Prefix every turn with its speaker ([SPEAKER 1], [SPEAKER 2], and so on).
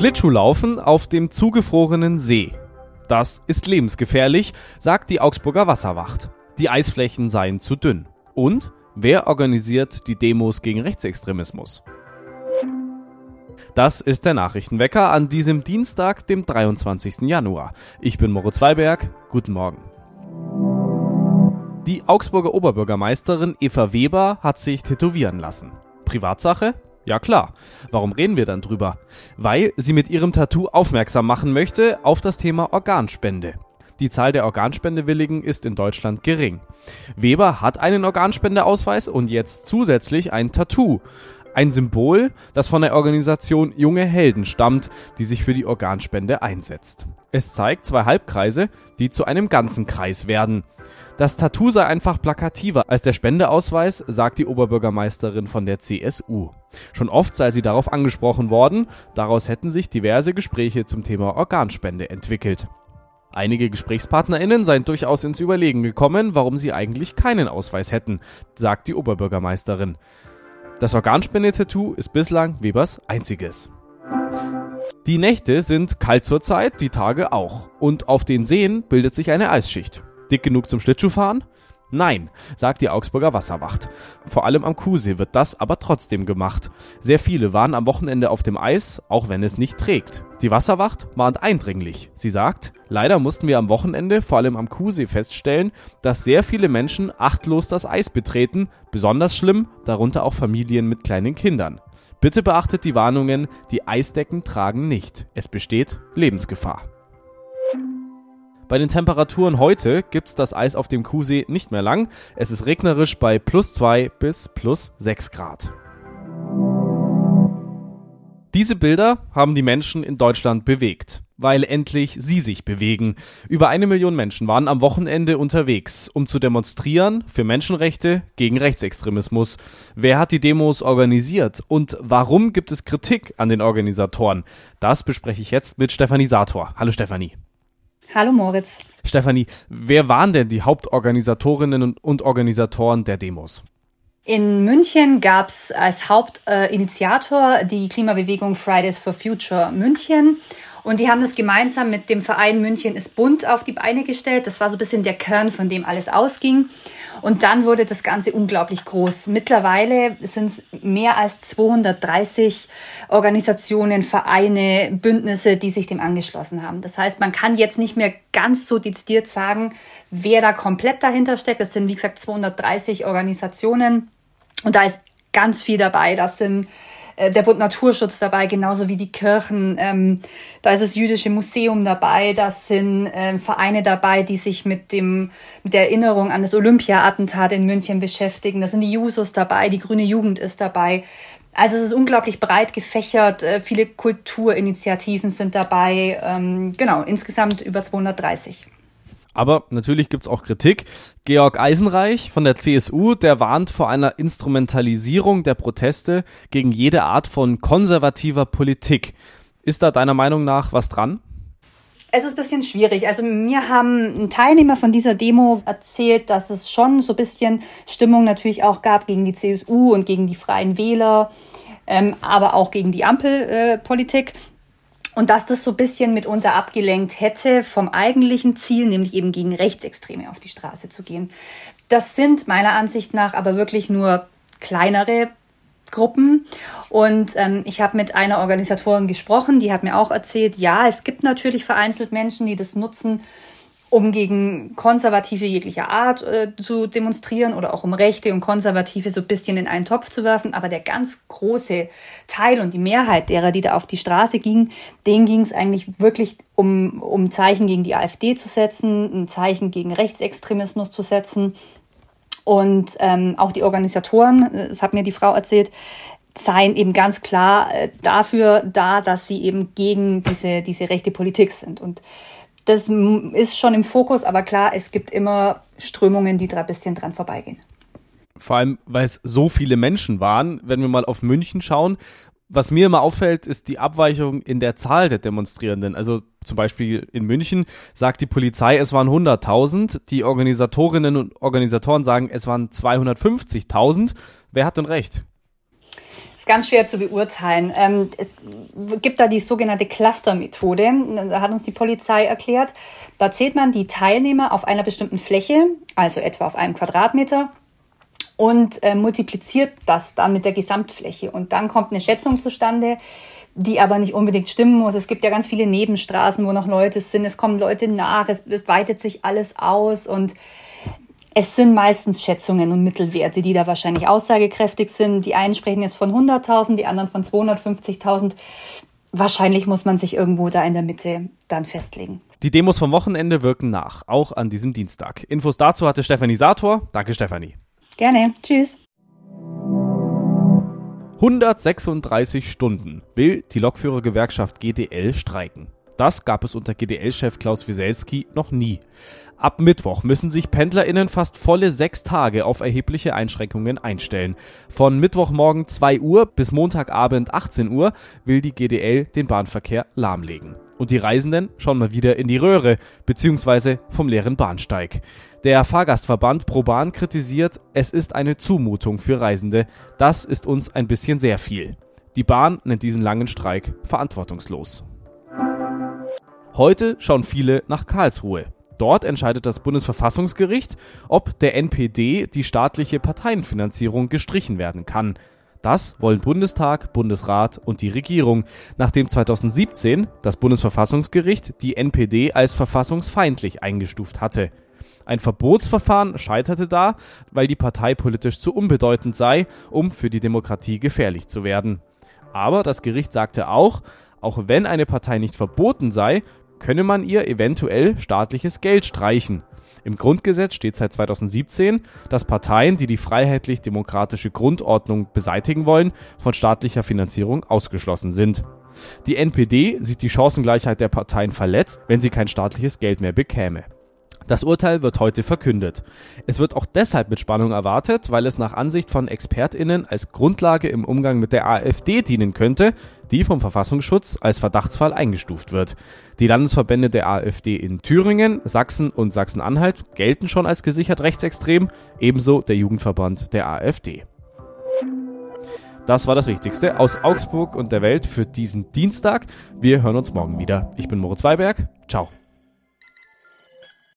[SPEAKER 1] Schlittschuhlaufen auf dem zugefrorenen See. Das ist lebensgefährlich, sagt die Augsburger Wasserwacht. Die Eisflächen seien zu dünn. Und wer organisiert die Demos gegen Rechtsextremismus? Das ist der Nachrichtenwecker an diesem Dienstag, dem 23. Januar. Ich bin Moritz Weiberg. Guten Morgen. Die Augsburger Oberbürgermeisterin Eva Weber hat sich tätowieren lassen. Privatsache? Ja klar. Warum reden wir dann drüber? Weil sie mit ihrem Tattoo aufmerksam machen möchte auf das Thema Organspende. Die Zahl der Organspendewilligen ist in Deutschland gering. Weber hat einen Organspendeausweis und jetzt zusätzlich ein Tattoo. Ein Symbol, das von der Organisation Junge Helden stammt, die sich für die Organspende einsetzt. Es zeigt zwei Halbkreise, die zu einem ganzen Kreis werden. Das Tattoo sei einfach plakativer als der Spendeausweis, sagt die Oberbürgermeisterin von der CSU. Schon oft sei sie darauf angesprochen worden, daraus hätten sich diverse Gespräche zum Thema Organspende entwickelt. Einige GesprächspartnerInnen seien durchaus ins Überlegen gekommen, warum sie eigentlich keinen Ausweis hätten, sagt die Oberbürgermeisterin. Das Organspende-Tattoo ist bislang Webers einziges. Die Nächte sind kalt zur Zeit, die Tage auch. Und auf den Seen bildet sich eine Eisschicht. Dick genug zum Schlittschuhfahren? Nein, sagt die Augsburger Wasserwacht. Vor allem am Kuhsee wird das aber trotzdem gemacht. Sehr viele waren am Wochenende auf dem Eis, auch wenn es nicht trägt. Die Wasserwacht warnt eindringlich. Sie sagt, leider mussten wir am Wochenende, vor allem am Kuhsee, feststellen, dass sehr viele Menschen achtlos das Eis betreten, besonders schlimm, darunter auch Familien mit kleinen Kindern. Bitte beachtet die Warnungen, die Eisdecken tragen nicht. Es besteht Lebensgefahr. Bei den Temperaturen heute gibt's das Eis auf dem Kuhsee nicht mehr lang. Es ist regnerisch bei plus 2 bis plus 6 Grad. Diese Bilder haben die Menschen in Deutschland bewegt, weil endlich sie sich bewegen. Über eine Million Menschen waren am Wochenende unterwegs, um zu demonstrieren für Menschenrechte gegen Rechtsextremismus. Wer hat die Demos organisiert und warum gibt es Kritik an den Organisatoren? Das bespreche ich jetzt mit Stefanie Sator. Hallo Stefanie.
[SPEAKER 2] Hallo Moritz.
[SPEAKER 1] Stefanie, wer waren denn die Hauptorganisatorinnen und Organisatoren der Demos?
[SPEAKER 2] In München gab es als Hauptinitiator die Klimabewegung Fridays for Future München. Und die haben das gemeinsam mit dem Verein München ist bunt auf die Beine gestellt. Das war so ein bisschen der Kern, von dem alles ausging. Und dann wurde das Ganze unglaublich groß. Mittlerweile sind es mehr als 230 Organisationen, Vereine, Bündnisse, die sich dem angeschlossen haben. Das heißt, man kann jetzt nicht mehr ganz so dezidiert sagen, wer da komplett dahinter steckt. Das sind, wie gesagt, 230 Organisationen. Und da ist ganz viel dabei. Das sind äh, der Bund Naturschutz dabei, genauso wie die Kirchen. Ähm, da ist das Jüdische Museum dabei, da sind äh, Vereine dabei, die sich mit, dem, mit der Erinnerung an das Olympia-Attentat in München beschäftigen. Da sind die Jusos dabei, die Grüne Jugend ist dabei. Also es ist unglaublich breit gefächert, äh, viele Kulturinitiativen sind dabei. Ähm, genau, insgesamt über 230.
[SPEAKER 1] Aber natürlich gibt's auch Kritik. Georg Eisenreich von der CSU, der warnt vor einer Instrumentalisierung der Proteste gegen jede Art von konservativer Politik. Ist da deiner Meinung nach was dran?
[SPEAKER 2] Es ist ein bisschen schwierig. Also mir haben Teilnehmer von dieser Demo erzählt, dass es schon so ein bisschen Stimmung natürlich auch gab gegen die CSU und gegen die Freien Wähler, ähm, aber auch gegen die Ampelpolitik. Äh, und dass das so ein bisschen mitunter abgelenkt hätte vom eigentlichen Ziel, nämlich eben gegen Rechtsextreme auf die Straße zu gehen. Das sind meiner Ansicht nach aber wirklich nur kleinere Gruppen. Und ähm, ich habe mit einer Organisatorin gesprochen, die hat mir auch erzählt, ja, es gibt natürlich vereinzelt Menschen, die das nutzen, um gegen Konservative jeglicher Art äh, zu demonstrieren oder auch um Rechte und Konservative so ein bisschen in einen Topf zu werfen. Aber der ganz große Teil und die Mehrheit derer, die da auf die Straße gingen, denen ging es eigentlich wirklich um, um Zeichen gegen die AfD zu setzen, ein Zeichen gegen Rechtsextremismus zu setzen. Und ähm, auch die Organisatoren, äh, das hat mir die Frau erzählt, seien eben ganz klar äh, dafür da, dass sie eben gegen diese, diese rechte Politik sind. Und das ist schon im Fokus, aber klar, es gibt immer Strömungen, die da ein bisschen dran vorbeigehen.
[SPEAKER 1] Vor allem, weil es so viele Menschen waren, wenn wir mal auf München schauen. Was mir immer auffällt, ist die Abweichung in der Zahl der Demonstrierenden. Also zum Beispiel in München sagt die Polizei, es waren 100.000. Die Organisatorinnen und Organisatoren sagen, es waren 250.000. Wer hat denn recht?
[SPEAKER 2] Ganz schwer zu beurteilen. Ähm, es gibt da die sogenannte Cluster-Methode. Da hat uns die Polizei erklärt. Da zählt man die Teilnehmer auf einer bestimmten Fläche, also etwa auf einem Quadratmeter, und äh, multipliziert das dann mit der Gesamtfläche. Und dann kommt eine Schätzung zustande, die aber nicht unbedingt stimmen muss. Es gibt ja ganz viele Nebenstraßen, wo noch Leute sind. Es kommen Leute nach, es, es weitet sich alles aus und es sind meistens Schätzungen und Mittelwerte, die da wahrscheinlich aussagekräftig sind. Die einen sprechen jetzt von 100.000, die anderen von 250.000. Wahrscheinlich muss man sich irgendwo da in der Mitte dann festlegen.
[SPEAKER 1] Die Demos vom Wochenende wirken nach, auch an diesem Dienstag. Infos dazu hatte Stefanie Sator. Danke, Stefanie.
[SPEAKER 2] Gerne. Tschüss.
[SPEAKER 1] 136 Stunden will die Lokführergewerkschaft GDL streiken. Das gab es unter GDL-Chef Klaus Wieselski noch nie. Ab Mittwoch müssen sich PendlerInnen fast volle sechs Tage auf erhebliche Einschränkungen einstellen. Von Mittwochmorgen 2 Uhr bis Montagabend 18 Uhr will die GDL den Bahnverkehr lahmlegen und die Reisenden schauen mal wieder in die Röhre bzw. vom leeren Bahnsteig. Der Fahrgastverband ProBahn kritisiert, es ist eine Zumutung für Reisende. Das ist uns ein bisschen sehr viel. Die Bahn nennt diesen langen Streik verantwortungslos. Heute schauen viele nach Karlsruhe. Dort entscheidet das Bundesverfassungsgericht, ob der NPD die staatliche Parteienfinanzierung gestrichen werden kann. Das wollen Bundestag, Bundesrat und die Regierung, nachdem 2017 das Bundesverfassungsgericht die NPD als verfassungsfeindlich eingestuft hatte. Ein Verbotsverfahren scheiterte da, weil die Partei politisch zu unbedeutend sei, um für die Demokratie gefährlich zu werden. Aber das Gericht sagte auch, auch wenn eine Partei nicht verboten sei, könne man ihr eventuell staatliches Geld streichen. Im Grundgesetz steht seit 2017, dass Parteien, die die freiheitlich-demokratische Grundordnung beseitigen wollen, von staatlicher Finanzierung ausgeschlossen sind. Die NPD sieht die Chancengleichheit der Parteien verletzt, wenn sie kein staatliches Geld mehr bekäme. Das Urteil wird heute verkündet. Es wird auch deshalb mit Spannung erwartet, weil es nach Ansicht von Expertinnen als Grundlage im Umgang mit der AfD dienen könnte, die vom Verfassungsschutz als Verdachtsfall eingestuft wird. Die Landesverbände der AfD in Thüringen, Sachsen und Sachsen-Anhalt gelten schon als gesichert rechtsextrem, ebenso der Jugendverband der AfD. Das war das Wichtigste aus Augsburg und der Welt für diesen Dienstag. Wir hören uns morgen wieder. Ich bin Moritz Weiberg. Ciao.